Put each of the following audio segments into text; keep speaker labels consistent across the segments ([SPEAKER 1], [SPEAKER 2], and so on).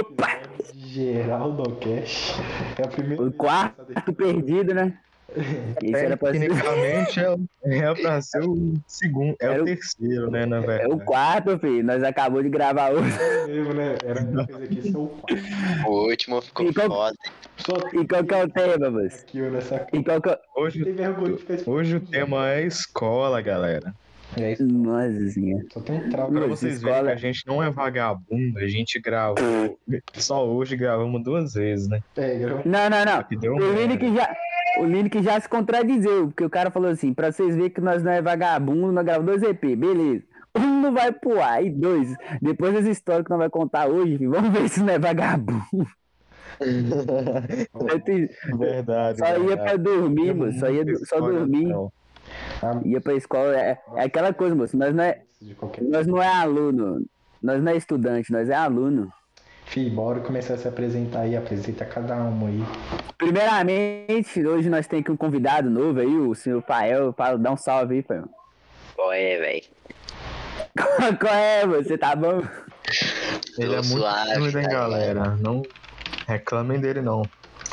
[SPEAKER 1] Opa!
[SPEAKER 2] Geraldo Cash. É a primeira
[SPEAKER 1] O
[SPEAKER 2] vez que
[SPEAKER 1] quarto
[SPEAKER 2] daqui-
[SPEAKER 1] perdido, né? Isso era pra ser.
[SPEAKER 3] Tecnicamente é, é pra ser o segundo, é
[SPEAKER 1] Era
[SPEAKER 3] o
[SPEAKER 1] o-
[SPEAKER 3] terceiro, né, na
[SPEAKER 1] É
[SPEAKER 3] verdade.
[SPEAKER 1] o quarto, filho. Nós acabamos de gravar hoje.
[SPEAKER 2] mesmo, né? Era uma coisa aqui, são quatro.
[SPEAKER 4] O último ficou
[SPEAKER 1] E qual-
[SPEAKER 4] foda.
[SPEAKER 2] Só
[SPEAKER 1] E qual que é o tema,
[SPEAKER 2] aqui ó, nessa
[SPEAKER 1] E qual que é...
[SPEAKER 3] Hoje, hoje o tema é escola, galera.
[SPEAKER 2] É isso.
[SPEAKER 1] Nossa senhora.
[SPEAKER 2] Só tem um trauma.
[SPEAKER 3] Pra vocês verem
[SPEAKER 1] escola-
[SPEAKER 3] que a gente não é vagabundo, a gente gravou. Só hoje gravamos duas vezes, né?
[SPEAKER 2] É, grava-
[SPEAKER 1] Não, não, não. O. Lineker já, o Lineker já se contradizeu, porque o cara falou assim, pra vocês verem que nós não é vagabundo, nós gravamos dois EP, beleza. Um não vai pro ar, e dois. Depois das histórias que nós vamos contar hoje, vamos ver se não é vagabundo.
[SPEAKER 3] Verdade.
[SPEAKER 1] Só ia pra dormir, moço. Só ia só dormir.
[SPEAKER 2] Ah,
[SPEAKER 1] Ia pra escola. É, é aquela coisa, moço. Nós não é,
[SPEAKER 2] qualquer
[SPEAKER 1] nós não é aluno. Nós não é estudante, nós é aluno.
[SPEAKER 2] Fih, bora começar a se apresentar aí. Apresenta cada um aí.
[SPEAKER 1] Primeiramente, hoje nós temos aqui um convidado novo aí, o senhor Pael. Fala, dá um salve aí, Pael.
[SPEAKER 4] Qual é, velho?
[SPEAKER 1] Qual é, você tá bom?
[SPEAKER 3] Ele é muito
[SPEAKER 4] suave,
[SPEAKER 3] tímido, hein, galera? Não reclamem dele, não.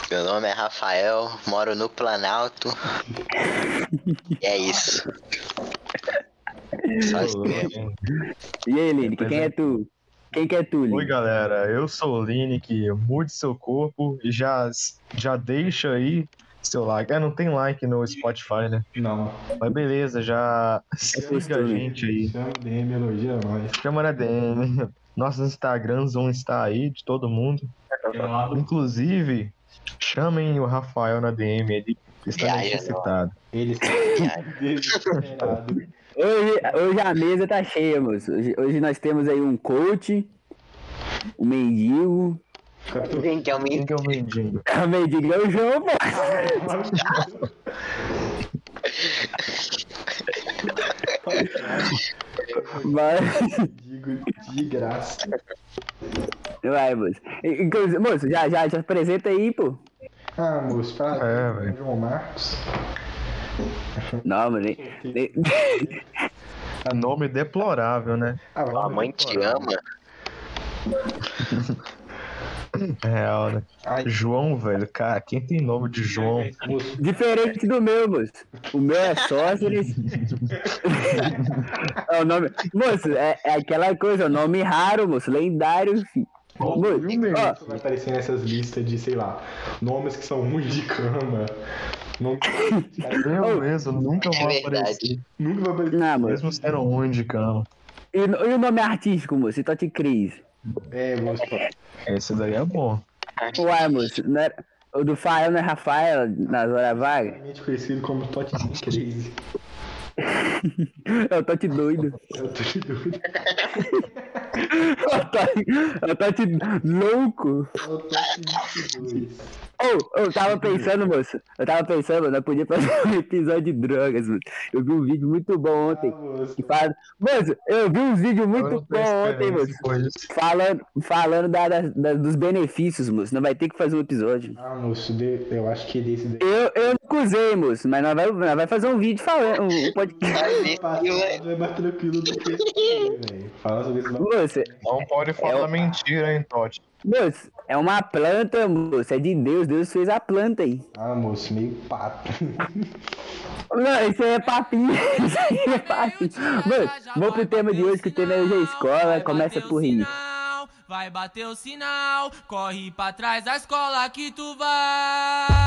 [SPEAKER 4] Meu nome é Rafael, moro no Planalto. E é isso. Só isso mesmo.
[SPEAKER 1] E aí, Lineker, quem é tu? Quem que é tu,
[SPEAKER 3] Oi,
[SPEAKER 1] Lineker?
[SPEAKER 3] galera. Eu sou o Lineker. Mude seu corpo e já, já deixa aí seu like. É, não tem like no Spotify, né?
[SPEAKER 2] Não.
[SPEAKER 3] Mas beleza, já siga a gente aí.
[SPEAKER 2] Chama DM, elogia nós.
[SPEAKER 3] Chama na DM. Nossos Instagrams vão estar aí de todo mundo. Inclusive, chamem o Rafael na DM, ele está
[SPEAKER 4] Viaja,
[SPEAKER 3] necessitado.
[SPEAKER 2] Ele está desesperado.
[SPEAKER 1] Hoje, hoje a mesa tá cheia, moço. Hoje, hoje nós temos aí um coach, um mendigo.
[SPEAKER 4] Quem que é o
[SPEAKER 3] Quem
[SPEAKER 4] menino?
[SPEAKER 3] que é o mendigo?
[SPEAKER 1] O mendigo é o João, pô. Mas,
[SPEAKER 2] Digo de graça.
[SPEAKER 1] Vai, moço. Inclusive, moço, já, já, já apresenta aí, pô.
[SPEAKER 2] Ah, moço, pra
[SPEAKER 3] É, velho.
[SPEAKER 2] João Marcos.
[SPEAKER 1] Não, mas nem, nem-
[SPEAKER 3] Nome deplorável, né?
[SPEAKER 2] Ah,
[SPEAKER 4] A mãe te ama.
[SPEAKER 3] Real, né?
[SPEAKER 2] Ai,
[SPEAKER 3] João, velho. Cara, quem tem nome de João?
[SPEAKER 1] Diferente do meu, moço. O meu é Sóceres. é o nome. Moço, é, é aquela coisa, nome raro, moço. Lendário, filho. Moço, ó,
[SPEAKER 2] vai aparecer nessas listas de, sei lá, nomes que são ruins de cama. Nome...
[SPEAKER 3] Eu mesmo, nunca vou
[SPEAKER 4] É verdade.
[SPEAKER 3] aparecer.
[SPEAKER 2] Nunca vai aparecer.
[SPEAKER 1] não.
[SPEAKER 3] Mesmo sendo ruim de cama.
[SPEAKER 1] E, o- e o nome artístico, moço? Tote Cris.
[SPEAKER 2] É, moço.
[SPEAKER 3] Esse daí é bom.
[SPEAKER 1] Uai, moço, não era- o do Fael não é Rafael nas horas vagas?
[SPEAKER 2] Realmente conhecido como Totti Crazy.
[SPEAKER 1] Ela tá te
[SPEAKER 2] doida. Ela tá te
[SPEAKER 1] doida. ela, tá, ela tá te louco.
[SPEAKER 2] Ela tá te
[SPEAKER 1] doida. Eu tava pensando, moço. Eu tava pensando, nós podíamos fazer um episódio de drogas, moço. Eu vi um vídeo muito bom
[SPEAKER 2] Ah,
[SPEAKER 1] ontem.
[SPEAKER 2] moço.
[SPEAKER 1] Que fala... Moço, eu vi um vídeo muito
[SPEAKER 3] não
[SPEAKER 1] bom ontem, moço. Falando, falando da, da- da- dos benefícios, moço. Nós vai ter que fazer um episódio.
[SPEAKER 2] Ah, moço, de- eu acho que desse daí.
[SPEAKER 1] Eu, eu não usei, moço, mas nós vai, nós vai fazer um vídeo falando. Um podcast.
[SPEAKER 2] É mais tranquilo do que esse aí, velho. Fala sobre isso não.
[SPEAKER 1] Moço,
[SPEAKER 3] Não pode falar
[SPEAKER 1] É o-
[SPEAKER 3] mentira, hein, Totti?
[SPEAKER 1] Moço, é uma planta, moço. É de Deus. Deus fez a planta aí.
[SPEAKER 2] Ah, moço, meio pato.
[SPEAKER 1] Não, isso aí é papinho. Isso aí é papinho. Mano, vamos pro tema de hoje, que o tema é hoje a escola. Começa por rir.
[SPEAKER 5] Vai bater o sinal, corre pra trás da escola que tu vai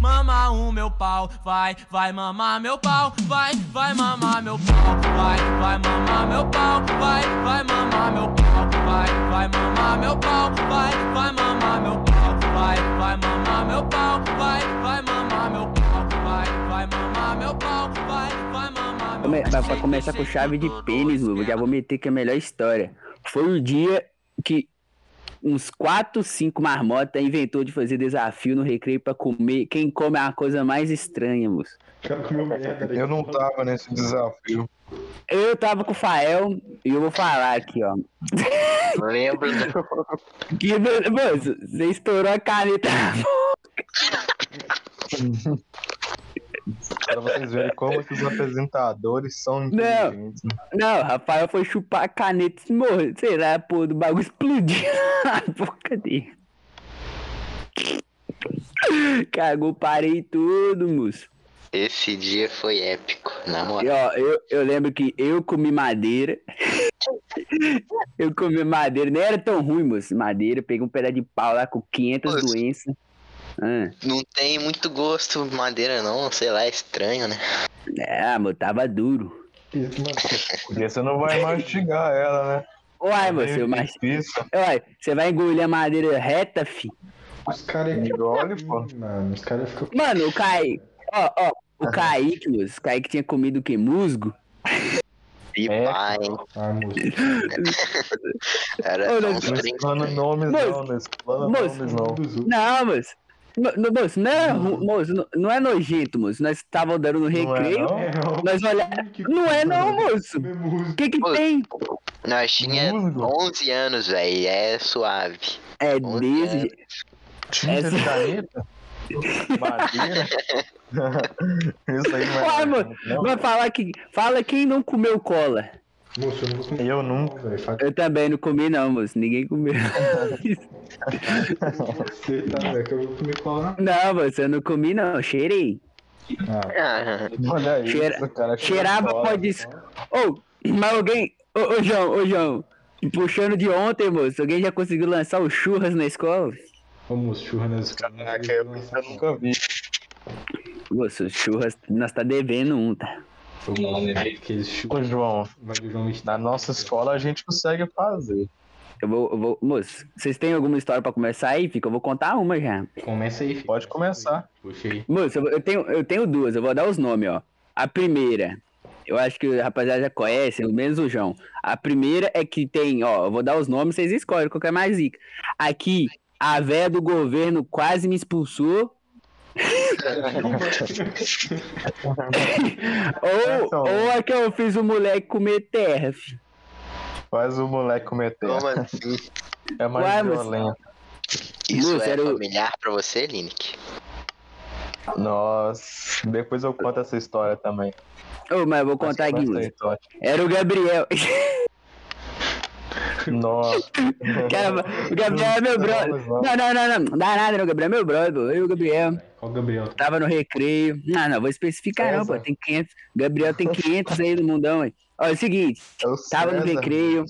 [SPEAKER 5] mamar o meu pau, vai, vai mamar meu pau, vai, vai mamar meu pau, vai, vai mamar meu pau, vai, vai mamar meu pau, vai, vai mamar meu pau, vai, vai mamar meu pau, vai, vai mamar meu pau, vai, vai mamar meu pau, vai, vai mamar meu pau, vai, vai mamar meu
[SPEAKER 1] Come- Pra, começar com chave de pênis, já vou meter que é a melhor história. Foi o dia que uns 4, 5 marmotas inventou de fazer desafio no recreio pra comer. Quem come é a coisa mais estranha, moço.
[SPEAKER 3] Eu não tava nesse desafio.
[SPEAKER 1] Eu tava com o Fael e eu vou falar aqui, ó.
[SPEAKER 4] Lembro.
[SPEAKER 1] Que, moço, você estourou a caneta.
[SPEAKER 3] Pra vocês verem como que os apresentadores são inteligentes. né?
[SPEAKER 1] Não, Rafael foi chupar a caneta e morreu. Sei lá, pô, do bagulho explodiu na boca dele. Cagou, parei tudo, moço.
[SPEAKER 4] Esse dia foi épico, na
[SPEAKER 1] E,
[SPEAKER 4] moral.
[SPEAKER 1] ó, eu, eu lembro que eu comi madeira. eu comi madeira, nem era tão ruim, moço. Madeira, peguei um pedaço de pau lá com 500
[SPEAKER 4] Moço.
[SPEAKER 1] doenças. Ah,
[SPEAKER 4] Não tem muito gosto madeira, não. Sei lá, é estranho, né?
[SPEAKER 1] é, moço, tava duro.
[SPEAKER 2] Isso, mano,
[SPEAKER 3] Porque você não vai mastigar ela, né?
[SPEAKER 1] Uai,
[SPEAKER 3] É
[SPEAKER 1] moço, eu,
[SPEAKER 3] meio
[SPEAKER 1] mas. Uai, você vai engolir a madeira reta, fi?
[SPEAKER 2] os caras é
[SPEAKER 3] Engole, pô.
[SPEAKER 2] Mano, os caras ficam.
[SPEAKER 1] Mano, o Kaique. Ó, ó, o Kaique, moço. O Kaique tinha comido o que? Musgo?
[SPEAKER 4] E
[SPEAKER 3] É.
[SPEAKER 4] pai,
[SPEAKER 2] Ah, moço.
[SPEAKER 4] era
[SPEAKER 1] Ô, não-
[SPEAKER 3] Não
[SPEAKER 4] 30.
[SPEAKER 3] explana nomes,
[SPEAKER 1] Moço,
[SPEAKER 3] não. Não
[SPEAKER 1] moço,
[SPEAKER 3] nomes, não.
[SPEAKER 2] Dos outros.
[SPEAKER 1] Não, moço. No, no- moço, não é, moço, não, não é nojento, moço. Nós estávamos dando no
[SPEAKER 3] Não é,
[SPEAKER 1] recreio.
[SPEAKER 3] não?
[SPEAKER 2] É, ó.
[SPEAKER 1] Nós olha... Não é não, moço.
[SPEAKER 2] Comer música.
[SPEAKER 1] O que que
[SPEAKER 4] Moço.
[SPEAKER 1] tem?
[SPEAKER 4] Nós tinha
[SPEAKER 3] Musgo.
[SPEAKER 4] 11 anos, velho. É suave.
[SPEAKER 1] É
[SPEAKER 4] 11
[SPEAKER 1] desse jeito.
[SPEAKER 3] Tinta
[SPEAKER 1] Essa-
[SPEAKER 3] de caneta? Isso aí não é não.
[SPEAKER 1] Vai falar que. Fala quem não comeu cola.
[SPEAKER 2] Moço, eu não vou comer.
[SPEAKER 3] Eu nunca.
[SPEAKER 1] Eu também não comi, não, moço. Ninguém comeu.
[SPEAKER 2] você, tá, velho, que eu vou comer cola.
[SPEAKER 1] Não, moço, eu não comi, não. Cheirei.
[SPEAKER 2] Ah,
[SPEAKER 4] Ah,
[SPEAKER 3] Olha isso,
[SPEAKER 1] Cheira-
[SPEAKER 3] cara.
[SPEAKER 1] Cheirava pode. Ô, mas alguém. Ô, ô, João, ô, João. Puxando de ontem, moço. Alguém já conseguiu lançar o churras na escola?
[SPEAKER 2] Ô, moço, churra nas
[SPEAKER 3] Caraca, eu eu nunca vi.
[SPEAKER 1] Moço, churras, nós tá devendo um, tá?
[SPEAKER 2] Aqueles
[SPEAKER 3] Ô,
[SPEAKER 2] churras.
[SPEAKER 3] João,
[SPEAKER 2] Vai do João
[SPEAKER 3] na nossa escola a gente consegue fazer.
[SPEAKER 1] Eu vou, eu vou. Moço, vocês têm alguma história pra começar aí? Fica, eu vou contar uma já.
[SPEAKER 2] Começa aí, filho.
[SPEAKER 3] Pode começar.
[SPEAKER 2] Puxa aí.
[SPEAKER 1] Moço, eu, tenho, eu tenho duas, eu vou dar os nomes, ó. A primeira, eu acho que o rapaziada já conhece, o menos o João. A primeira é que tem, ó, eu vou dar os nomes, vocês escolhem qual que é mais zica. Aqui, a véia do governo quase me expulsou. ou, ou a que eu fiz o moleque comer terra, fi.
[SPEAKER 3] Faz o moleque cometer.
[SPEAKER 4] como assim?
[SPEAKER 3] É mais
[SPEAKER 1] Uai, mas-
[SPEAKER 3] violento.
[SPEAKER 4] Isso
[SPEAKER 1] Moço,
[SPEAKER 4] é
[SPEAKER 1] era o-
[SPEAKER 4] familiar pra você, Linick?
[SPEAKER 3] Nossa, depois eu conto essa história também.
[SPEAKER 1] Ô, mas eu vou contar aqui. Era o Gabriel.
[SPEAKER 3] Nossa.
[SPEAKER 1] Cara, o Gabriel é meu brother. Não, não, não, não. Não dá nada, não. O Gabriel é meu brother. Eu e o Gabriel.
[SPEAKER 2] O Gabriel.
[SPEAKER 1] Tava no recreio. Não, não, vou especificar não, pô.
[SPEAKER 3] César.
[SPEAKER 1] Tem 500. Gabriel tem 500 aí no mundão, hein. Olha, é o seguinte.
[SPEAKER 3] É o
[SPEAKER 1] Tava no
[SPEAKER 3] César.
[SPEAKER 1] recreio.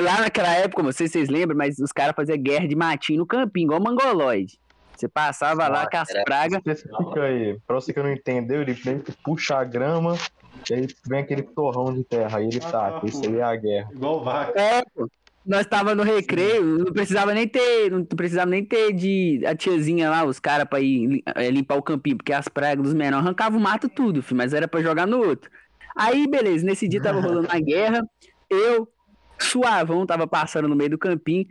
[SPEAKER 1] Lá naquela época, não sei se vocês lembram, mas os caras faziam guerra de matinho no campinho, igual mongoloide. Você passava lá com as pragas.
[SPEAKER 3] Especifica aí. Pra você que não entendeu, ele vem que puxa a grama e aí vem aquele torrão de terra. Aí ele
[SPEAKER 2] Ah,
[SPEAKER 3] taca.
[SPEAKER 2] tá,
[SPEAKER 3] Isso aí é a guerra.
[SPEAKER 2] Igual vaca.
[SPEAKER 1] É, pô. Nós tava no recreio, não precisava nem ter, não precisava nem ter de a tiazinha lá, os caras pra ir eh, limpar o campinho, porque as pragas dos menores arrancavam o mato tudo, filho, mas era pra jogar no outro. Aí, beleza, nesse dia tava rolando uma guerra, eu, suavão, tava passando no meio do campinho,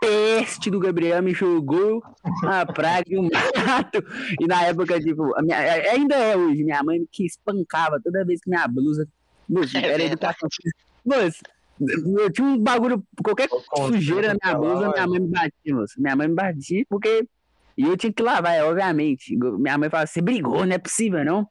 [SPEAKER 1] peste do Gabriel me jogou a praga e o mato. E na época, tipo, a minha- ainda é hoje, minha mãe que espancava toda vez que minha blusa. Moço,
[SPEAKER 4] É
[SPEAKER 1] era educação física. Moço, eu tinha um bagulho, qualquer sujeira na minha blusa, minha mãe me batia, moço. Minha mãe me batia porque. E eu tinha que lavar, é, obviamente. Minha mãe falava, você brigou, não é possível, não?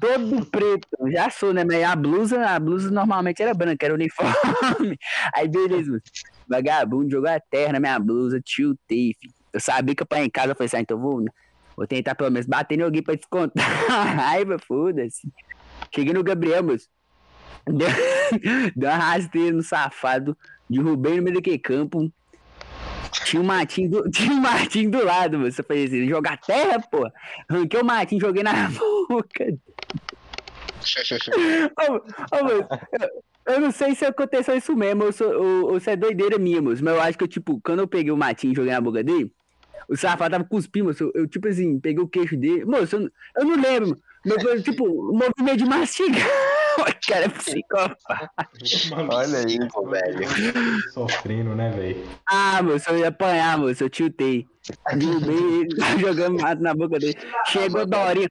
[SPEAKER 1] Todo preto, já sou, né? Mas a blusa, a blusa normalmente era branca, era uniforme. Aí, beleza, moço. Vagabundo jogou a terra na minha blusa, tiltei, filho. Eu sabia que eu ia em casa, eu falei assim, ah, então vou, vou tentar pelo menos bater em alguém pra descontar raiva, foda-se. Cheguei no Gabriel, moço. Deu, deu uma rasteira no safado, derrubei no meio daquele campo. Tinha um matinho do, tinha um matinho do lado. Eu falei assim, jogar terra, pô. Arranquei o matinho, joguei na boca. Ô, ô, moço, eu, eu não sei se aconteceu isso mesmo, ou se, é doideira minha. Mas eu acho que, eu, tipo, quando eu peguei o matinho e joguei na boca dele, o safado tava cuspindo, moço. Eu, tipo assim, peguei o queixo dele. Moço, eu, eu não lembro. Foi, tipo, movimento de mastigar. O cara é psicopata.
[SPEAKER 3] Olha aí.
[SPEAKER 4] Cinco, velho.
[SPEAKER 2] Sofrendo, né, velho?
[SPEAKER 1] Ah, moço, eu ia apanhar, moço. Eu tiltei. Derrubei ele, tava jogando mato na boca dele. Chegou a Dorinha.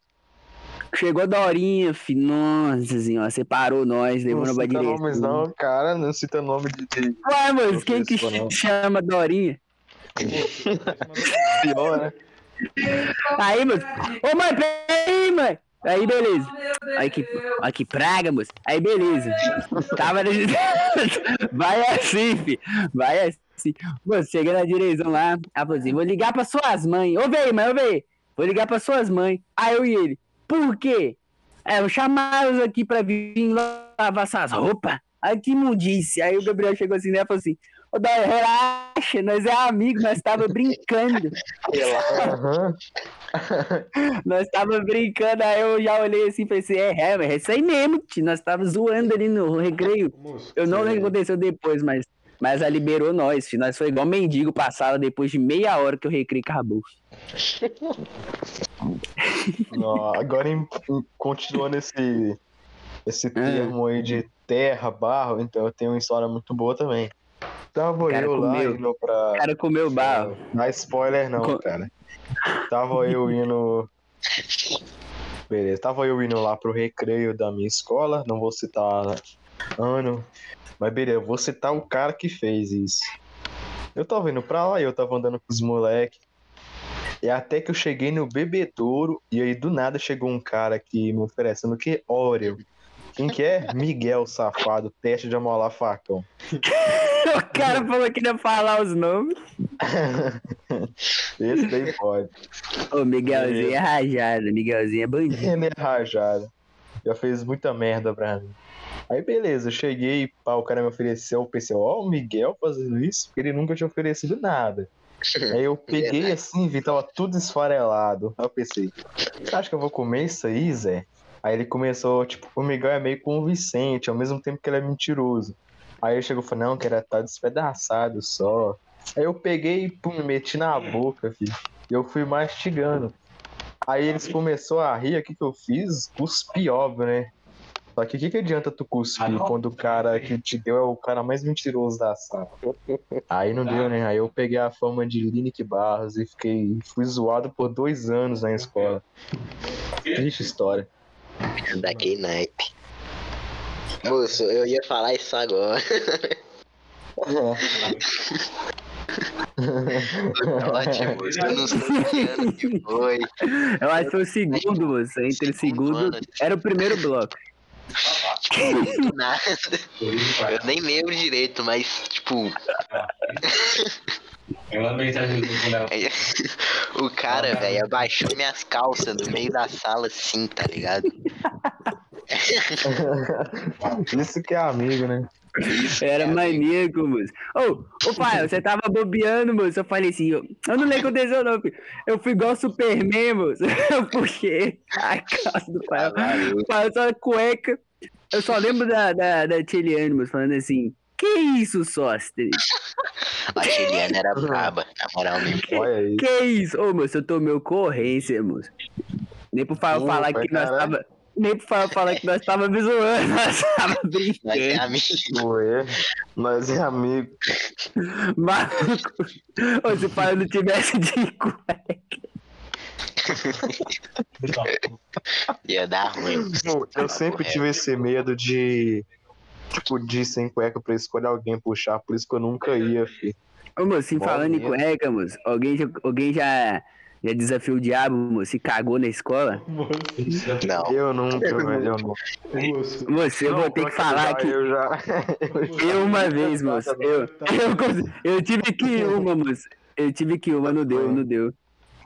[SPEAKER 1] Chegou a Dorinha, filho. Nossa senhora, separou nós, levou
[SPEAKER 3] Não
[SPEAKER 1] pra
[SPEAKER 3] cita
[SPEAKER 1] direita.
[SPEAKER 3] nomes não, cara. Não cita nome de, de
[SPEAKER 1] Ué, moço, quem que
[SPEAKER 3] não.
[SPEAKER 1] chama Dorinha?
[SPEAKER 3] pior, né?
[SPEAKER 1] Aí, moço. Ô, mãe, peraí, mãe. Aí, beleza. Aí que, aí que praga, moço. Aí, beleza. Tava. Vai assim, fi. Vai assim. Moço, chega na direção lá. Ela falou assim: vou ligar pra suas mães. Ô, véi, mãe, ô, véi. Vou ligar pra suas mães. Aí eu e ele. Por quê? É, eu chamaram aqui pra vir lavar essas roupas. Aí que imundice. Aí o Gabriel chegou assim, né? Falou assim: Ô, Dóia, relaxa, nós é amigo, nós tava brincando. Nós tava brincando, aí eu já olhei assim e pensei, é, é, é isso aí mesmo, tio. Nós tava zoando ali no recreio. Eu não lembro o que aconteceu depois, mas, mas ela liberou nós, filho. Nós foi igual mendigo pra sala depois de meia hora que o recreio acabou.
[SPEAKER 3] Ó, Agora, em- em- continuando esse, esse termo aí de terra, barro, então eu tenho uma história muito boa também. Tava eu lá
[SPEAKER 1] comeu.
[SPEAKER 3] indo pra.
[SPEAKER 1] O cara comeu barro.
[SPEAKER 3] Não é spoiler não,
[SPEAKER 1] Co-
[SPEAKER 3] cara. Tava eu indo. Beleza, tava eu indo lá pro recreio da minha escola, não vou citar ano, mas beleza, eu vou citar o cara que fez isso. Eu tava indo pra lá e eu tava andando com os moleques. E até que eu cheguei no bebedouro, e aí do nada chegou um cara aqui me oferecendo o que? Oreo. Quem que é? Miguel, safado, teste de amolar facão.
[SPEAKER 1] O cara falou que ia falar os nomes.
[SPEAKER 3] Esse daí pode.
[SPEAKER 1] Ô, Miguelzinho é rajado, Miguelzinho é bandido.
[SPEAKER 3] Ele é rajado. Já fez muita merda pra mim. Aí beleza, eu cheguei, pá, o cara me ofereceu, eu pensei, ó, o Miguel fazendo isso, porque ele nunca tinha oferecido nada. Aí eu peguei assim, vi, tava tudo esfarelado. Aí eu pensei, você acha que eu vou comer isso aí, Zé? Aí ele começou, tipo, o Miguel é meio convincente, ao mesmo tempo que ele é mentiroso. Aí ele chegou e falou, não, que era tá despedaçado só. Aí eu peguei e pum, meti na boca, filho. E eu fui mastigando. Aí eles começaram a rir, o que que eu fiz? Cuspi, óbvio, né? Só que o que, que adianta tu cuspir quando o cara que te deu é o cara mais mentiroso da sala? Aí não deu, né? Aí eu peguei a fama de Linick Barros e fiquei, fui zoado por dois anos na escola. Triste história.
[SPEAKER 4] Daquele naipe. Moço, eu ia falar isso agora. Ótimo, moço. Eu não sei que ano que foi.
[SPEAKER 1] Eu acho que foi o segundo, moço. Entre o segundo. Era o primeiro bloco.
[SPEAKER 4] Tipo, do nada. Eu nem lembro direito, mas, tipo,
[SPEAKER 6] Léo.
[SPEAKER 4] o cara, velho, abaixou minhas calças no meio da sala assim, tá ligado?
[SPEAKER 3] Isso que é amigo, né?
[SPEAKER 1] Era maníaco, moço. Ô, ô pai, você tava bobeando, moço. Eu falei assim, eu, eu não lembro o que aconteceu, não, filho. Eu fui igual Superman, moço. Eu puxei a calça do pai. O pai só cueca. Eu só lembro da, da, da Tiliane, moço, falando assim. Que isso, Sóster?
[SPEAKER 4] A Juliana era braba, na moral mesmo.
[SPEAKER 3] Aí.
[SPEAKER 1] Que isso? Ô, moço, eu tomei ocorrência, moço. Nem
[SPEAKER 3] Pô,
[SPEAKER 1] falar
[SPEAKER 3] pai,
[SPEAKER 1] que nós
[SPEAKER 3] caralho.
[SPEAKER 1] tava. Nem Fael falar que nós tava me zoando, nós tava
[SPEAKER 4] Mas é
[SPEAKER 1] brincando.
[SPEAKER 4] amigo.
[SPEAKER 3] Ué, nós é amigo.
[SPEAKER 1] Maluco. Ô, se o Fael não tivesse de cueca.
[SPEAKER 4] Ia dar ruim.
[SPEAKER 3] Pô, Eu sempre tive esse medo de. Tipo, de ir sem cueca pra escolher alguém puxar, por isso que eu nunca ia, fi.
[SPEAKER 1] Ô, moço, assim, falando em cueca, moço, alguém já, alguém já, já desafiou o diabo, moço, e cagou na escola?
[SPEAKER 4] Não.
[SPEAKER 3] Eu nunca, velho. Eu não.
[SPEAKER 2] moço.
[SPEAKER 1] Moço, eu vou ter que falar que
[SPEAKER 3] Eu já. Eu, já-
[SPEAKER 1] eu uma vez, moço, eu, eu, eu tive que ir uma, moço. Eu tive que ir uma, não deu, não deu.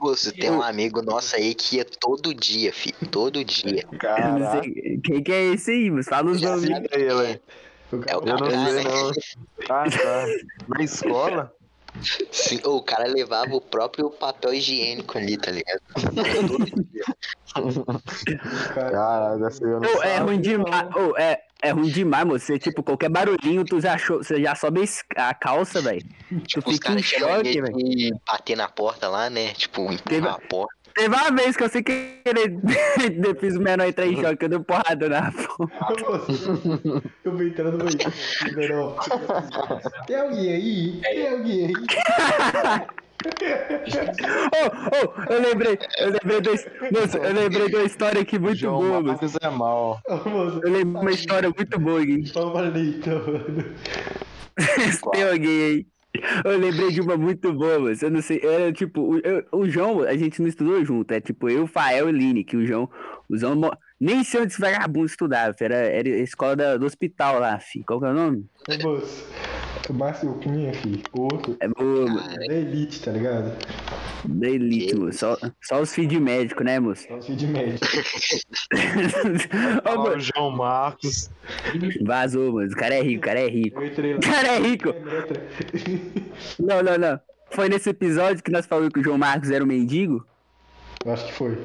[SPEAKER 4] Moço, tem um amigo nosso aí que ia todo dia, filho. Todo dia.
[SPEAKER 1] Eu sei, quem que é esse aí, moço? Fala os
[SPEAKER 4] Já
[SPEAKER 1] nomes.
[SPEAKER 4] É o
[SPEAKER 3] Eu não
[SPEAKER 4] cara,
[SPEAKER 3] sei, não. Ah, tá. Na escola?
[SPEAKER 4] Sim, o cara levava o próprio papel higiênico ali, tá ligado?
[SPEAKER 3] Assim, eu não
[SPEAKER 1] Ô, é ruim demais, ô, é, é ruim demais, moço. Você, tipo, qualquer barulhinho, tu já, achou, você já sobe a calça, velho. Tu
[SPEAKER 4] Tipo, os
[SPEAKER 1] fica em choque, velho.
[SPEAKER 4] bater na porta lá, né? Tipo,
[SPEAKER 1] Teve-
[SPEAKER 4] empurrar a porta.
[SPEAKER 1] Teve uma vez que eu sei que ele eu fiz o menor entrar em choque, eu dei um porrada na.
[SPEAKER 2] Moço, Eu vou entrar no banheiro. Tem alguém aí? Tem alguém aí?
[SPEAKER 1] Ô, ô, eu lembrei, eu lembrei da, moço, eu lembrei de uma história aqui muito
[SPEAKER 3] João
[SPEAKER 1] boa.
[SPEAKER 3] Marcos é mal.
[SPEAKER 1] Eu lembrei de uma história muito boa aqui.
[SPEAKER 2] Favorita, mano.
[SPEAKER 1] Tem alguém aí. Eu lembrei de uma muito boa, mas eu não sei. Era tipo, o, eu- o João, a gente não estudou junto. É tipo eu, Fael e Line, que o João. O João nem sei onde esse vagabundo estudava. Era, era a escola da- do hospital lá, fi. Qual que é o nome?
[SPEAKER 2] O Márcio Cunha, filho. O outro.
[SPEAKER 1] É mano.
[SPEAKER 2] Da Elite, tá ligado?
[SPEAKER 1] Da elite, moço. Só, só os filhos de médico, né, moço?
[SPEAKER 2] Só os filhos de médico.
[SPEAKER 3] Lá o
[SPEAKER 1] moço,
[SPEAKER 3] João Marcos.
[SPEAKER 1] Vazou, mano. O cara é rico, o cara é rico.
[SPEAKER 2] Eu.
[SPEAKER 1] O cara é rico. Não, não, não. Foi nesse episódio que nós falamos que o João Marcos era um mendigo?
[SPEAKER 2] Eu acho que foi.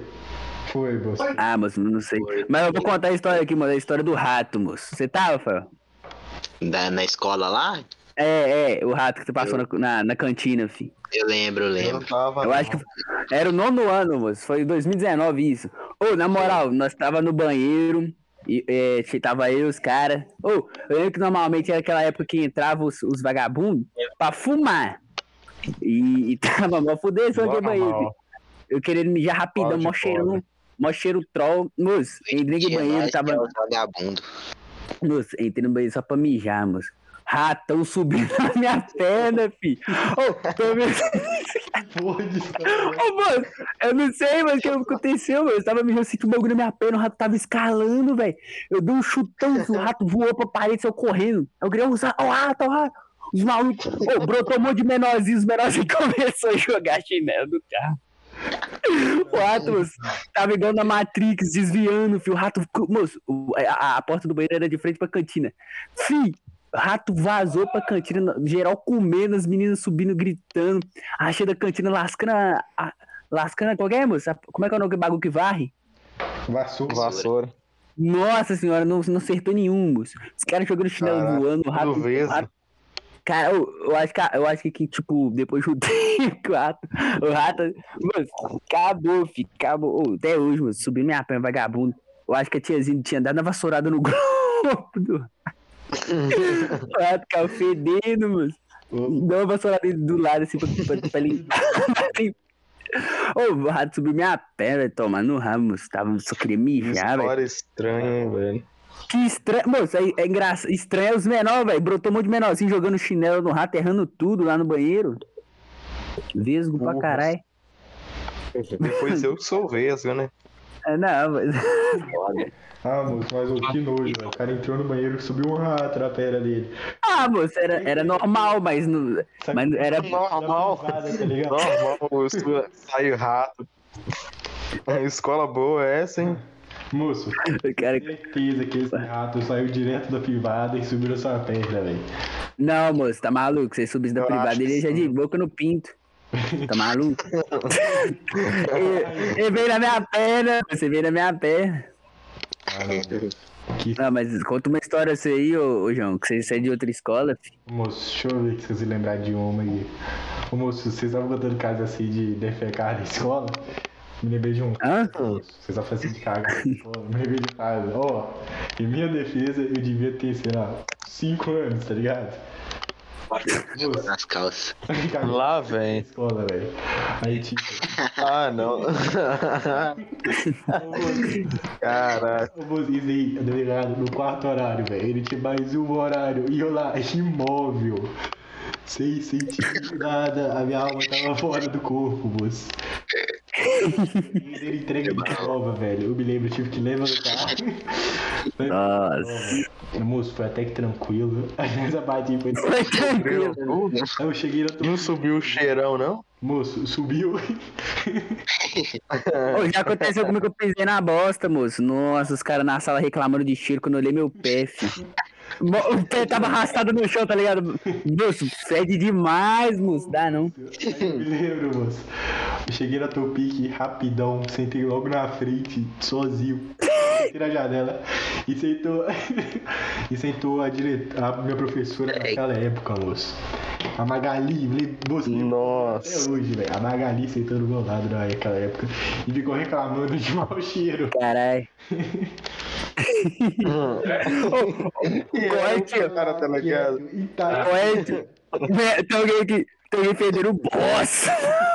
[SPEAKER 2] Foi, moço.
[SPEAKER 1] Ah, moço, não sei. Mas eu vou contar a história aqui, mano. A história do rato, moço. Você tava, Fael?
[SPEAKER 4] Da, na escola lá?
[SPEAKER 1] É, é, o rato que você passou na, na, na cantina, fi.
[SPEAKER 4] Eu lembro, eu
[SPEAKER 3] Eu
[SPEAKER 4] lembro.
[SPEAKER 3] não tava.
[SPEAKER 1] Eu acho que era o nono ano, moço. Foi em 2019 isso. Ô, na moral, nós tava no banheiro. E, é, tava eu, os caras. Ô, eu lembro que normalmente era aquela época que entravam os, os vagabundos pra fumar. E, e tava mó banheiro. Eu querendo mijar rapidão, mó
[SPEAKER 3] pode.
[SPEAKER 1] cheirão. Mó cheiro troll. Moço, entrei no banheiro, tava.
[SPEAKER 4] é vagabundo.
[SPEAKER 1] Moço, entrei no banheiro só pra mijar, moço. Ratão subindo na minha perna, fi. Ô, vendo.
[SPEAKER 2] Foda-se.
[SPEAKER 1] Ô, mano, eu não sei, mas o que aconteceu, mano. Eu tava mijando, senti um bagulho na minha perna, o rato tava escalando, velho. Eu dei um chutão, o rato voou pra parede, saiu correndo. Eu queria usar, ó, o rato, ó, rato. Os malucos, ô, brotou um monte de menorzinhos, os menorzinhos começou a jogar chinelo do carro. O rato, moço, tava igual na Matrix, desviando, filho. O rato, moço, a, a porta do banheiro era de frente pra cantina. Fi, rato vazou pra cantina, geral comendo, as meninas subindo, gritando. Achei da cantina lascando a, a- lascando a qualquer, moço. A- Como é que é o nome do bagulho que varre?
[SPEAKER 2] Vassoura.
[SPEAKER 3] Vassoura.
[SPEAKER 1] Nossa senhora, não, não acertou nenhum, moço. Os caras jogando chinelo
[SPEAKER 3] Caraca,
[SPEAKER 1] voando, o rato. rato- Cara, eu, eu acho que, eu acho que, tipo, depois de um tempo, o rato, o rato, mano, acabou, fi, acabou. Até hoje, mano, subiu minha perna, vagabundo. Eu acho que a tiazinha tinha dado uma vassourada no grupo do. O rato ficava fedendo, mano. Deu uma vassourada do lado, assim, pra, pra, pra limpar. Ô, o rato subiu minha perna, tomar no moço. Tava, só queria mijar, velho.
[SPEAKER 3] História estranha, velho.
[SPEAKER 1] Que estranho. Moço, é, é engraçado. Estranho é os menores, velho. Brotou um monte de menorzinho jogando chinelo no rato, errando tudo lá no banheiro. Vesgo pra
[SPEAKER 3] Porra.
[SPEAKER 1] caralho.
[SPEAKER 3] Depois eu que sou vesgo, né?
[SPEAKER 1] É, não, mas.
[SPEAKER 2] Ah, moço, mas ô, que nojo, velho. O cara entrou no banheiro e subiu um rato na perna dele.
[SPEAKER 1] Ah, moço, era, era normal, mas não. Mas era.
[SPEAKER 3] Normal.
[SPEAKER 2] Na privada, tá ligado?
[SPEAKER 3] Normal, moço. Sai rato. A escola boa é essa, hein?
[SPEAKER 2] Moço,
[SPEAKER 1] Cara,
[SPEAKER 2] certeza que esse rato saiu direto da privada e subiu na sua perna, velho.
[SPEAKER 1] não, moço, tá maluco? Você subisse da
[SPEAKER 3] Eu
[SPEAKER 1] privada, ele já de
[SPEAKER 3] sim.
[SPEAKER 1] boca no pinto. Tá maluco? ele, ele veio na minha perna, você veio na minha perna.
[SPEAKER 2] Ah, não. Que...
[SPEAKER 1] Não, mas conta uma história você aí, ô, ô João, que você, você é de outra escola, filho.
[SPEAKER 2] Moço, deixa eu ver se vocês lembrar de uma aí. Ô, moço, vocês estavam contando caso assim de defecar na escola? Me lembrei de um.
[SPEAKER 1] Hã?
[SPEAKER 2] Vocês estavam fazendo de escola? Me lembrei de caso. Ó, em minha defesa, eu devia ter, sei lá, 5 anos, tá ligado?
[SPEAKER 4] Nas calças.
[SPEAKER 3] Lá,
[SPEAKER 2] na
[SPEAKER 3] velho.
[SPEAKER 2] escola, velho. Aí, tipo,
[SPEAKER 3] Ah, não. Caraca.
[SPEAKER 2] ô, moço, isso aí, o delegado, no quarto horário, velho. Ele tinha mais um horário. E eu lá, imóvel. Sem sentir nada, a minha alma tava fora do corpo, moço. Ele entrega de prova, velho. Eu me lembro, eu tive que levantar.
[SPEAKER 1] Nossa.
[SPEAKER 2] Moço, foi até que tranquilo. Essa parte foi.
[SPEAKER 1] Foi tranquilo.
[SPEAKER 2] Aí eu cheguei na
[SPEAKER 3] Não subiu o cheirão, não?
[SPEAKER 2] Moço, subiu.
[SPEAKER 1] Ô, já aconteceu comigo que eu pisei na bosta, moço. Nossa, os caras na sala reclamando de cheiro quando eu olhei meu pé, fi. O pé tava arrastado no chão, tá ligado? Moço, fede demais, moço. Dá não.
[SPEAKER 2] Eu me lembro, moço. Eu cheguei na Topic rapidão, sentei logo na frente, sozinho. Sentei na janela e sentou. e sentou a, direta, a minha professora naquela época, moço. A Magali, moço,
[SPEAKER 3] Nossa.
[SPEAKER 2] até hoje, velho. A Magali sentou do meu lado naquela época e ficou reclamando de mau cheiro.
[SPEAKER 1] Caralho. Corte.
[SPEAKER 3] Cara tá na casa.
[SPEAKER 2] E tá,
[SPEAKER 1] Corte. Tem alguém aqui. Tem alguém fedendo o boss.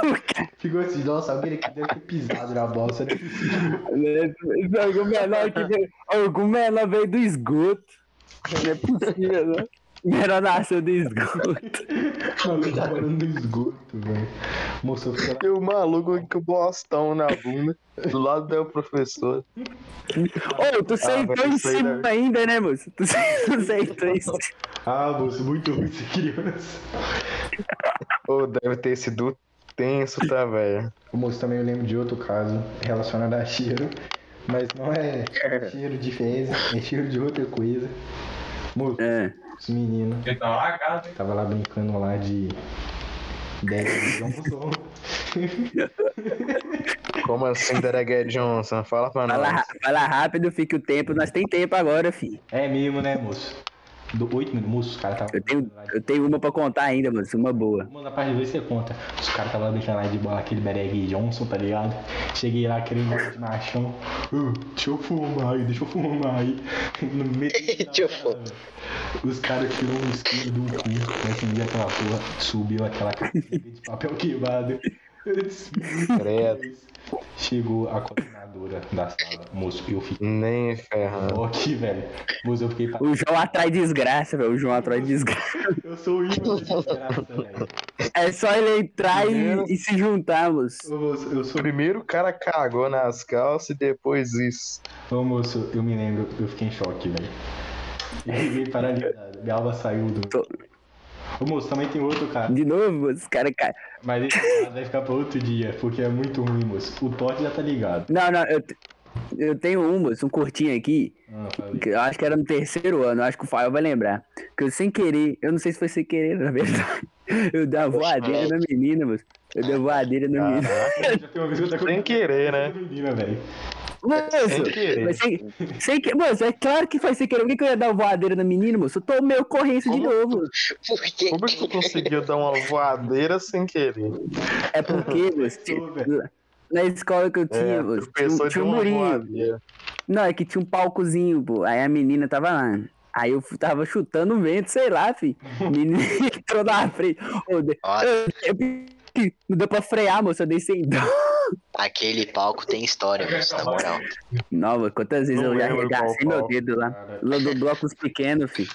[SPEAKER 2] ficou assim, nossa, alguém aqui deve ter pisado na bolsa, né?
[SPEAKER 1] Algum menor que veio. Algum menor veio do esgoto. Não é possível, não. Menor nasceu do esgoto.
[SPEAKER 2] O maluco trabalhando no esgoto, velho. Moço, lá.
[SPEAKER 3] E o maluco com o bostão na bunda, do lado do professor.
[SPEAKER 1] Ô, tu sentou
[SPEAKER 3] mas
[SPEAKER 1] em cima ainda, né, moço? Tu sentou em cima.
[SPEAKER 2] Ah, moço, muito ruim ser criança.
[SPEAKER 3] Ô, deve ter sido tenso, tá, velho?
[SPEAKER 2] O moço também eu lembro de outro caso relacionado a cheiro, mas não é cheiro de fezes, é cheiro de outra coisa. Moço,
[SPEAKER 1] É.
[SPEAKER 2] os meninos tava lá brincando lá de 10 de Johnson.
[SPEAKER 3] Como assim, Derek Johnson? Fala pra
[SPEAKER 1] Fala,
[SPEAKER 3] nós.
[SPEAKER 1] fala rápido, fica o tempo. Nós tem tempo agora, filho.
[SPEAKER 2] É mesmo, né, moço? Do 8 minutos, moço, os caras tava
[SPEAKER 1] Eu tenho, eu tenho uma pra contar ainda, moço. Uma boa.
[SPEAKER 2] Manda parte 2 você conta. Os caras tava brincando lá de bola, aquele Bereg Johnson, tá ligado? Cheguei lá querendo bola de machão. "Ah, deixa eu fumar aí, deixa eu fumar aí. No meio
[SPEAKER 4] Deixa eu
[SPEAKER 2] velho. Os caras tirou um isqueiro do cu, né? Que meio aquela porra, subiu aquela caixinha de papel queimado.
[SPEAKER 3] Credo.
[SPEAKER 2] Chegou a coordenadora da sala. Moço, eu fiquei
[SPEAKER 3] Nem ferrando.
[SPEAKER 2] aqui, velho. Moço, eu fiquei.
[SPEAKER 1] O João atrai desgraça, velho. O João atrai desgraça.
[SPEAKER 2] Eu sou o imã de desgraça, velho.
[SPEAKER 1] É só ele entrar e, e se juntar, moço.
[SPEAKER 2] Ô, moço, eu sou
[SPEAKER 3] Primeiro o cara cagou nas calças e depois isso.
[SPEAKER 2] Ô moço, eu me lembro, eu fiquei em choque, velho. Eu fiquei paralisado. Minha alma saiu do.
[SPEAKER 1] Tô-
[SPEAKER 2] Ô moço, também tem outro cara.
[SPEAKER 1] De novo, moço. Os caras caem.
[SPEAKER 2] Mas esse caso vai ficar pra outro dia, porque é muito ruim, moço. O Todd já tá ligado.
[SPEAKER 1] Não, não, eu, eu tenho um, moço, um curtinho aqui.
[SPEAKER 2] Ah.
[SPEAKER 1] Que eu acho que era no terceiro ano, acho que o Fael vai lembrar. Que eu sem querer, eu não sei se foi sem querer, na verdade. Eu dei uma voadeira na menina, moço. Eu dei uma voadeira na menina.
[SPEAKER 2] Já tem uma vez que eu tô
[SPEAKER 3] Sem querer, né?
[SPEAKER 2] Menina, velho.
[SPEAKER 1] Moço,
[SPEAKER 3] Sem querer.
[SPEAKER 1] mas sem, sem que, moço, é claro que foi sem querer. Por que, que eu ia dar uma voadeira na menina, moço? Eu tomei ocorrência de
[SPEAKER 3] Como?
[SPEAKER 1] novo.
[SPEAKER 4] Por que
[SPEAKER 3] Como é que tu conseguiu dar uma voadeira sem querer?
[SPEAKER 1] É porque, moço, na escola que eu tinha,
[SPEAKER 3] É,
[SPEAKER 1] moço, tinha, um-
[SPEAKER 3] de
[SPEAKER 1] tinha um murinho.
[SPEAKER 3] voadeira.
[SPEAKER 1] Não, é que tinha um palcozinho, pô. Aí a menina tava lá. Aí eu tava chutando o vento, sei lá, fi. A menina entrou na frente. De- eu- eu- não deu pra frear, moço. Eu dei sem dó.
[SPEAKER 4] Aquele palco tem história, moço, na moral.
[SPEAKER 1] Nova, quantas vezes
[SPEAKER 3] Não
[SPEAKER 1] eu já arregacei meu dedo lá. Lá do blocos pequenos, fi.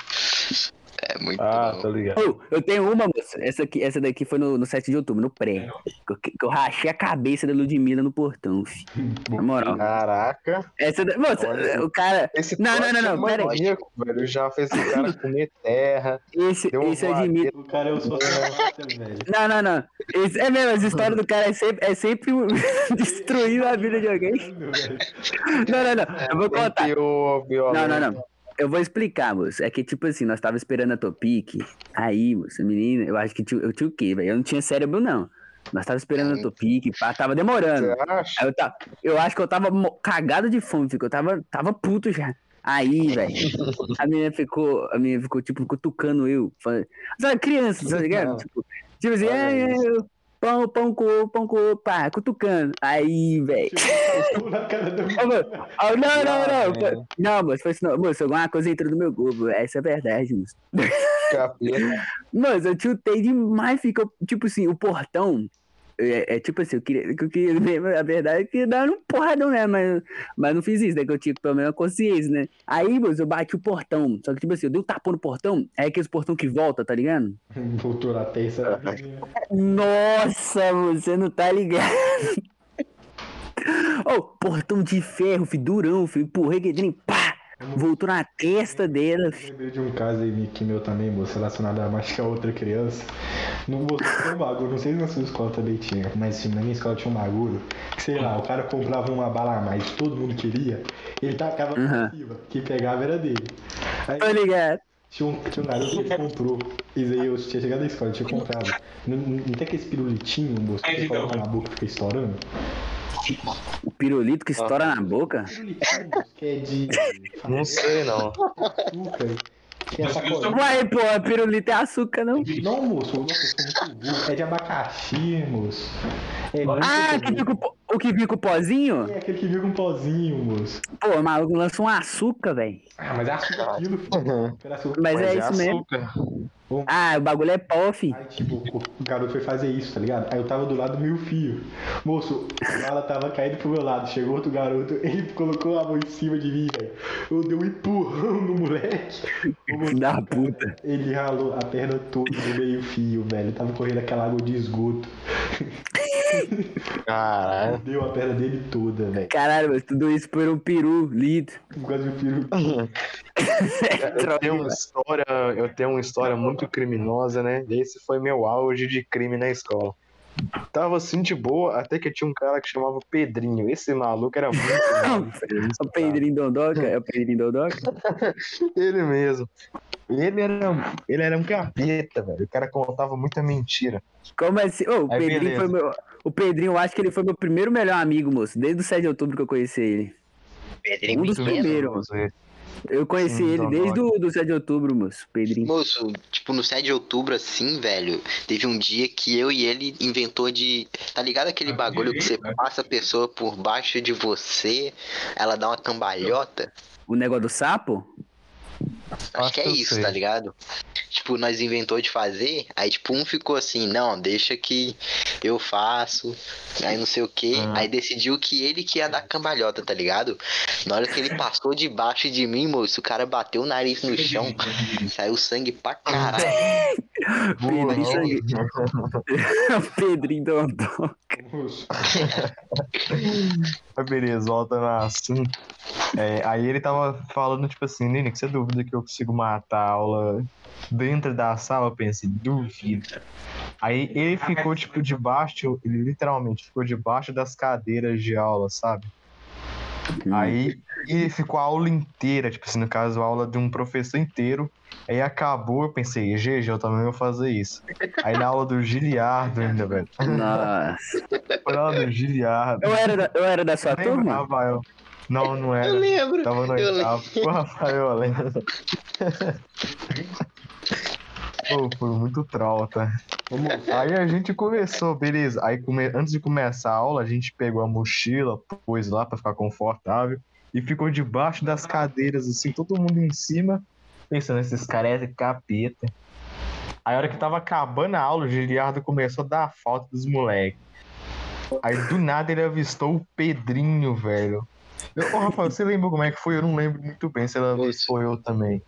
[SPEAKER 4] É muito
[SPEAKER 3] Ah,
[SPEAKER 4] bom.
[SPEAKER 3] tá ligado.
[SPEAKER 1] Ô, eu tenho uma, moça. Essa, aqui, essa daqui foi no, no 7 de outubro, no pré. Que, eu- que eu rachei a cabeça da Ludmilla no portão, fi. Na moral.
[SPEAKER 3] Caraca.
[SPEAKER 1] Essa da... Moça,
[SPEAKER 3] Olha.
[SPEAKER 1] o cara.
[SPEAKER 3] Esse
[SPEAKER 1] Não, não,
[SPEAKER 3] Todd
[SPEAKER 1] não,
[SPEAKER 3] é
[SPEAKER 1] não, pera aí.
[SPEAKER 3] velho. Já fez o cara comer terra.
[SPEAKER 1] Esse,
[SPEAKER 3] Deu
[SPEAKER 1] esse eu admiro.
[SPEAKER 2] O cara é o sociopata, velho.
[SPEAKER 1] Não, não, não. Esse- é mesmo, as histórias do cara é sempre, é sempre destruir a vida de alguém. Não, não, não. Eu vou contar. Não, não, não. Eu vou explicar, moço. É que, tipo assim, nós tava esperando a Topic. Aí, moço, menina, eu acho que tinha, eu tinha o quê, velho? Eu não tinha cérebro, não. Nós tava esperando a Topic, pá, tava demorando. Aí eu, eu acho que eu tava cagado de fome, fico. Eu tava, tava puto já. Aí, velho, a menina ficou, a menina ficou, tipo, cutucando eu. Falando, sabe, criança, tá ligado? Tipo, tipo assim, é, é,
[SPEAKER 3] isso.
[SPEAKER 1] Pão, pão com ovo, pão com ovo, pá, cutucando. Aí, velho. Ó, não, não, não.
[SPEAKER 3] Ah,
[SPEAKER 1] Não, moço, foi assim, não. Moço, alguma coisa entrou no meu globo. Essa é a verdade, moço.
[SPEAKER 3] Capeta.
[SPEAKER 1] Moço, eu tiltei demais, fica, tipo assim, o portão. É, é tipo assim, eu queria, eu queria a verdade é que dar um porradão, né? Mas, mas não fiz isso, né? Que eu tinha pelo menos a consciência, né? Aí, moço, eu bati o portão. Só que, tipo assim, eu dei um tapão no portão, é aquele portão que volta, tá ligado?
[SPEAKER 2] Voltou na terça.
[SPEAKER 1] Nossa, você não tá ligado. Ô, portão de ferro, filho, durão, filho, empurrei que nem pá! Voltou na testa dela, filho.
[SPEAKER 2] Lembrei de um caso aí que meu também, moço, relacionado a mais que a outra criança. Não vou ter um bagulho, não sei se na sua escola também tinha, mas na minha escola tinha um bagulho que, sei lá, o cara comprava uma bala a mais, todo mundo queria, ele tacava
[SPEAKER 1] Uhum.
[SPEAKER 2] pra cima, quem pegava era dele. Aí
[SPEAKER 1] Tô ligado.
[SPEAKER 2] tinha um, tinha um garoto que ele comprou, isso aí eu tinha chegado na escola, eu tinha comprado. Não, não não tem aquele pirulitinho, moço, que você coloca na boca e fica estourando?
[SPEAKER 1] O pirulito que estoura na boca.
[SPEAKER 2] Que é de...
[SPEAKER 3] Não sei, não.
[SPEAKER 2] é.
[SPEAKER 1] Uai, pô, pirulito é açúcar, não?
[SPEAKER 2] Não, moço, burro. É de abacaxi, moço. É,
[SPEAKER 1] Ah, que fica o, que fica o pozinho?
[SPEAKER 2] é aquele que vira um pozinho, moço.
[SPEAKER 1] Pô, o maluco lança um açúcar, velho.
[SPEAKER 2] Ah, mas é açúcar aquilo, filho.
[SPEAKER 3] Uhum.
[SPEAKER 2] Açúcar.
[SPEAKER 1] Mas, é
[SPEAKER 3] Mas
[SPEAKER 1] isso mesmo.
[SPEAKER 3] açúcar.
[SPEAKER 1] Ah, o bagulho é pó, fi.
[SPEAKER 2] Aí, tipo, o garoto foi fazer isso, tá ligado? Aí eu tava do lado do meu fio. Moço, ela tava caindo pro meu lado. Chegou outro garoto, ele colocou a mão em cima de mim, velho. Eu dei um empurrão no moleque. Moleque,
[SPEAKER 1] Da puta.
[SPEAKER 2] Ele ralou a perna toda no meio fio, velho. Tava correndo aquela água de esgoto.
[SPEAKER 3] Caralho.
[SPEAKER 2] Deu a perna dele toda, velho.
[SPEAKER 1] Caralho, mas tudo isso por um peru lido.
[SPEAKER 2] Quase o peru.
[SPEAKER 3] Eu tenho uma história, eu tenho uma história muito criminosa, né? Esse foi meu auge de crime na escola. Tava assim de boa, até que tinha um cara que chamava Pedrinho. Esse maluco era muito.
[SPEAKER 1] O Pedrinho Dondoca? É o Pedrinho Dondoca?
[SPEAKER 3] Ele mesmo. Ele era, ele era um capeta, velho. O cara contava muita mentira.
[SPEAKER 1] Como assim? Ô, o
[SPEAKER 3] Aí,
[SPEAKER 1] Pedrinho
[SPEAKER 3] beleza.
[SPEAKER 1] foi meu. O Pedrinho, eu acho que ele foi meu primeiro melhor amigo, moço. Desde o 7 de outubro que eu conheci ele.
[SPEAKER 4] Pedrinho
[SPEAKER 1] Um dos primeiros. Eu conheci
[SPEAKER 3] Sim,
[SPEAKER 1] ele desde o do 7 de outubro, moço. Pedrinho.
[SPEAKER 4] Moço, tipo, no 7 de outubro, assim, velho, teve um dia que eu e ele inventou de. Tá ligado aquele bagulho que você passa a pessoa por baixo de você, ela dá uma cambalhota?
[SPEAKER 1] O negócio do sapo?
[SPEAKER 4] Acho
[SPEAKER 3] Acho
[SPEAKER 4] que é isso,
[SPEAKER 3] sei.
[SPEAKER 4] tá ligado? Tipo, nós inventou de fazer, aí tipo, um ficou assim, não, deixa que eu faço, aí não sei o que,
[SPEAKER 3] Ah.
[SPEAKER 4] aí decidiu que ele que ia dar cambalhota, tá ligado? Na hora que ele passou debaixo de mim, moço, o cara bateu o nariz no chão, saiu sangue pra caralho.
[SPEAKER 1] Pedrinho. Pedrinho.
[SPEAKER 3] Mas beleza, volta no assunto. É, aí ele tava falando, tipo assim, Nini, que você duvida que eu consigo matar a aula dentro da sala? Eu pensei, duvido. Aí ele ficou, tipo, debaixo, ele literalmente ficou debaixo das cadeiras de aula, sabe? Aí ele ficou a aula inteira, tipo assim, no caso, a aula de um professor inteiro. Aí acabou, eu pensei, GG, eu também vou fazer isso. Aí na aula do Giliardo ainda, velho.
[SPEAKER 1] Nossa.
[SPEAKER 3] Foi na aula do Giliardo.
[SPEAKER 1] Eu era da, eu era da sua
[SPEAKER 3] Lembra,
[SPEAKER 1] turma?
[SPEAKER 3] Rafael? Não, não era.
[SPEAKER 4] Eu lembro.
[SPEAKER 3] Tava no oitavo. O Rafael, eu lembro. Pô, foi muito troll, tá? Aí a gente começou, beleza. Aí come- antes de começar a aula, a gente pegou a mochila, pôs lá pra ficar confortável e ficou debaixo das cadeiras, assim, todo mundo em cima, pensando, esses caras é capeta. Aí a hora que tava acabando a aula, o Giliardo começou a dar a falta dos moleques. Aí do nada ele avistou o Pedrinho, velho. Eu, Ô, Rafael, você lembra como é que foi? Eu não lembro muito bem se ela avistou eu também.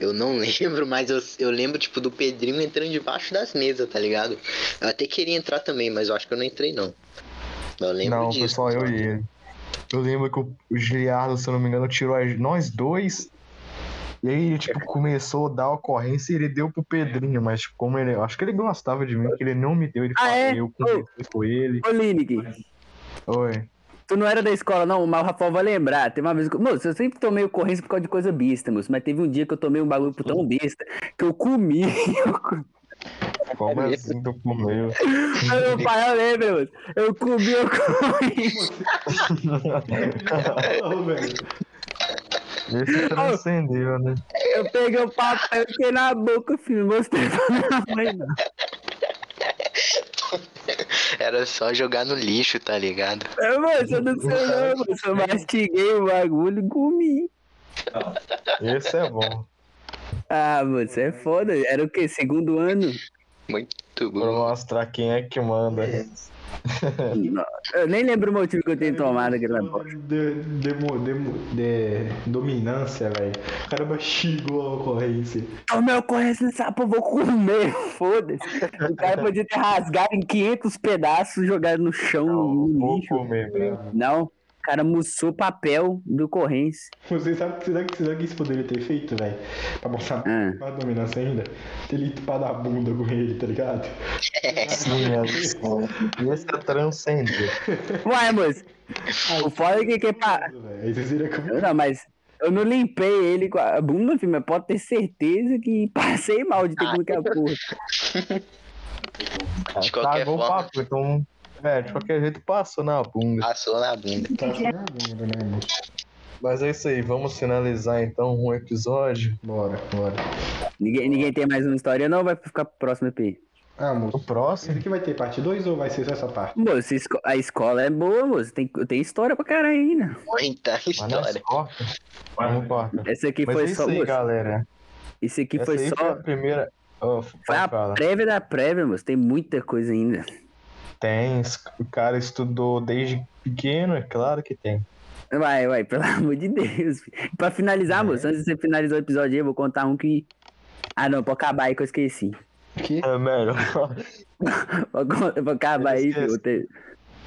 [SPEAKER 4] Eu não lembro, mas eu, eu lembro, tipo, do Pedrinho entrando debaixo das mesas, tá ligado? Eu até queria entrar também, mas eu acho que eu não entrei, não. Eu lembro
[SPEAKER 3] Não,
[SPEAKER 4] disso.
[SPEAKER 3] foi só eu e ele. Eu lembro que o Giliardo, se eu não me engano, tirou a- nós dois. E aí ele, tipo, começou a dar ocorrência e ele deu pro Pedrinho, mas tipo, como ele. Acho que ele gostava de mim, porque ele não me deu, ele
[SPEAKER 1] Ah,
[SPEAKER 3] falou,
[SPEAKER 1] é?
[SPEAKER 3] eu conversei com ele.
[SPEAKER 1] Ô, Lineker,
[SPEAKER 3] Oi.
[SPEAKER 1] Tu não era da escola, não, mas o Rafael vai lembrar. Tem uma vez que. Moço, eu sempre tomei ocorrência por causa de coisa besta, moço. Mas teve um dia que eu tomei um bagulho tão besta que eu comi.
[SPEAKER 3] Como
[SPEAKER 4] É
[SPEAKER 3] assim tu comeu?
[SPEAKER 1] Aí meu pai, eu lembro, moço. Eu comi, eu comi.
[SPEAKER 3] Esse transcendeu, né?
[SPEAKER 1] Eu peguei o papel e fiquei na boca, filho. Mostrei pra minha mãe, não.
[SPEAKER 4] Era só jogar no lixo, tá ligado?
[SPEAKER 1] Eu, moço, eu não sei não, moço. Eu mastiguei o bagulho e comi.
[SPEAKER 3] Esse é bom.
[SPEAKER 1] Ah, moço, é foda. Era o quê? Segundo ano?
[SPEAKER 4] Muito
[SPEAKER 3] Pra
[SPEAKER 4] bom.
[SPEAKER 3] mostrar quem é que manda.
[SPEAKER 1] Não, Eu nem lembro o motivo que eu tenho tomado aquela bosta.
[SPEAKER 2] De, demo, demo, de dominância, velho. O cara mastigou a ocorrência.
[SPEAKER 1] Tomei ocorrência nessa porra, vou comer, foda-se. O cara podia ter rasgado em 500 pedaços, jogado no chão,
[SPEAKER 3] Não,
[SPEAKER 1] no lixo.
[SPEAKER 3] comer.
[SPEAKER 1] Não, cara mussou papel do ocorrência.
[SPEAKER 2] Você sabe, você sabe, você sabe o que isso poderia ter feito, velho? Pra mostrar
[SPEAKER 1] Ah.
[SPEAKER 2] mais dominância ainda? Ter limpado a bunda com ele, tá ligado?
[SPEAKER 3] Sim, é isso. Esse é transcender.
[SPEAKER 1] Uai, moço, o foda é que... que
[SPEAKER 2] Aí você seria como.
[SPEAKER 1] Não, mas eu não limpei ele com a bunda, filho, mas pode ter certeza que passei mal de ter comido aquela porra.
[SPEAKER 4] De qualquer
[SPEAKER 3] o
[SPEAKER 4] forma.
[SPEAKER 3] papo, então. É, de qualquer jeito passou na bunda.
[SPEAKER 4] Passou na bunda.
[SPEAKER 2] Tá na bunda, né, moço?
[SPEAKER 3] Mas é isso aí, vamos finalizar então um episódio.
[SPEAKER 2] Bora, bora.
[SPEAKER 1] Ninguém, ninguém tem mais uma história, não? Vai ficar pro próximo EP.
[SPEAKER 2] Ah,
[SPEAKER 3] O
[SPEAKER 2] moço.
[SPEAKER 3] próximo.
[SPEAKER 2] Esse aqui vai ter parte 2 ou vai ser só essa parte?
[SPEAKER 1] Moço, a escola é boa, moço. Tem, tem história pra caralho ainda.
[SPEAKER 4] Muita
[SPEAKER 3] Mas não
[SPEAKER 4] história.
[SPEAKER 3] Mas não corta.
[SPEAKER 1] Esse aqui
[SPEAKER 3] Mas
[SPEAKER 1] foi
[SPEAKER 3] é isso
[SPEAKER 1] só.
[SPEAKER 3] aí,
[SPEAKER 1] moço,
[SPEAKER 3] galera.
[SPEAKER 1] esse aqui
[SPEAKER 3] Essa
[SPEAKER 1] foi só.
[SPEAKER 3] foi a primeira. Ô,
[SPEAKER 1] Foi a
[SPEAKER 3] falar.
[SPEAKER 1] prévia da prévia, moço. Tem muita coisa ainda.
[SPEAKER 3] Tem, o cara estudou desde pequeno, é claro que tem.
[SPEAKER 1] Vai, vai, pelo amor de Deus. Pra finalizar, moço, antes de você finalizar o episódio aí, eu vou contar um que. Ah, não, pode acabar aí que eu esqueci.
[SPEAKER 2] Que?
[SPEAKER 3] É melhor.
[SPEAKER 1] Vou, eu vou acabar aí, filho. Vou, ter-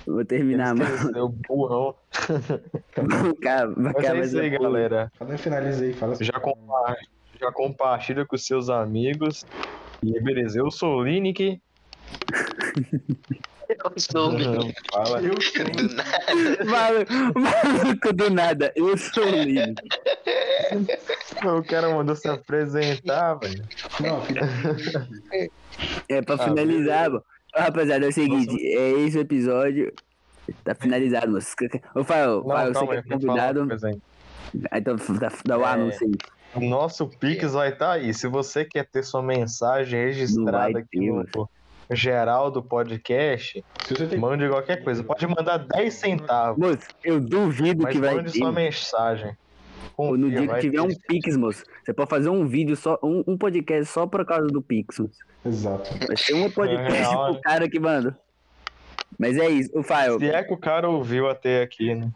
[SPEAKER 1] vou terminar, mano.
[SPEAKER 3] Esqueceu, burrão.
[SPEAKER 1] Vou acabar-
[SPEAKER 3] Mas é isso aí, galera.
[SPEAKER 2] Fala, finaliza aí, fala assim.
[SPEAKER 3] Já, compa já compartilha com seus amigos. E beleza, eu sou o Lineker.
[SPEAKER 4] Eu sou o
[SPEAKER 3] Fala.
[SPEAKER 2] Eu
[SPEAKER 4] do nada.
[SPEAKER 1] Malu- Maluco do nada, eu sou o Lino.
[SPEAKER 3] O cara mandou se apresentar, velho.
[SPEAKER 1] É pra
[SPEAKER 3] Ah,
[SPEAKER 1] finalizar, mano. Rapaziada, é o seguinte, é esse o episódio. Tá finalizado, moço. Ô, Fael, você que é convidado. Ah, Então dá, dá o
[SPEAKER 3] É.
[SPEAKER 1] anúncio aí.
[SPEAKER 3] O nosso Pix vai estar aí. Se você quer ter sua mensagem registrada aqui
[SPEAKER 1] ter,
[SPEAKER 3] no geral do podcast,
[SPEAKER 2] Se você tem
[SPEAKER 3] mande qualquer coisa. Pode mandar 10 centavos,
[SPEAKER 1] Moço, eu duvido
[SPEAKER 3] mas
[SPEAKER 1] que vai
[SPEAKER 3] mande
[SPEAKER 1] ter.
[SPEAKER 3] sua mensagem.
[SPEAKER 1] Ou no
[SPEAKER 3] Confia,
[SPEAKER 1] dia que tiver um. Pix, moço, você pode fazer um vídeo só, um, um podcast só por causa do Pix. moço.
[SPEAKER 2] Exato.
[SPEAKER 1] Vai ser um podcast
[SPEAKER 3] real,
[SPEAKER 1] pro
[SPEAKER 3] né?
[SPEAKER 1] cara que manda. Mas é isso, o Fael,
[SPEAKER 3] Se é que o cara ouviu até aqui, né?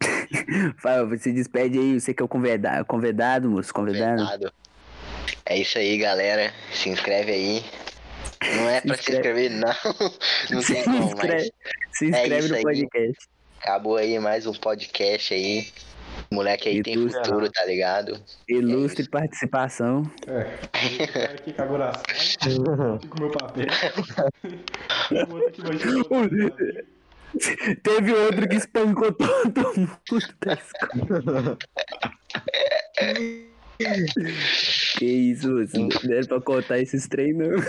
[SPEAKER 1] Fael, você despede aí, você que é o convidado, convidado moço, convidado.
[SPEAKER 4] Verdade. É isso aí, galera. Se inscreve aí. Não é pra se
[SPEAKER 1] inscreve.
[SPEAKER 4] inscrever, não. Não
[SPEAKER 1] Se
[SPEAKER 4] tem como, mas
[SPEAKER 1] inscreve, se inscreve
[SPEAKER 4] É
[SPEAKER 1] no
[SPEAKER 4] aí.
[SPEAKER 1] podcast.
[SPEAKER 4] acabou aí mais um podcast aí. Moleque aí tem
[SPEAKER 1] Ilustre.
[SPEAKER 4] futuro, tá ligado?
[SPEAKER 1] Ilustre
[SPEAKER 4] isso.
[SPEAKER 1] participação.
[SPEAKER 2] É. Aqui na sala. Aqui com o meu papel.
[SPEAKER 1] Teve outro que espancou todo mundo da escola. Que isso, moço, não era pra contar esses treinos.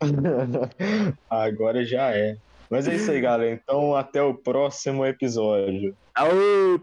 [SPEAKER 3] Agora já é. Mas é isso aí, galera. Então, até o próximo episódio.
[SPEAKER 1] Aô,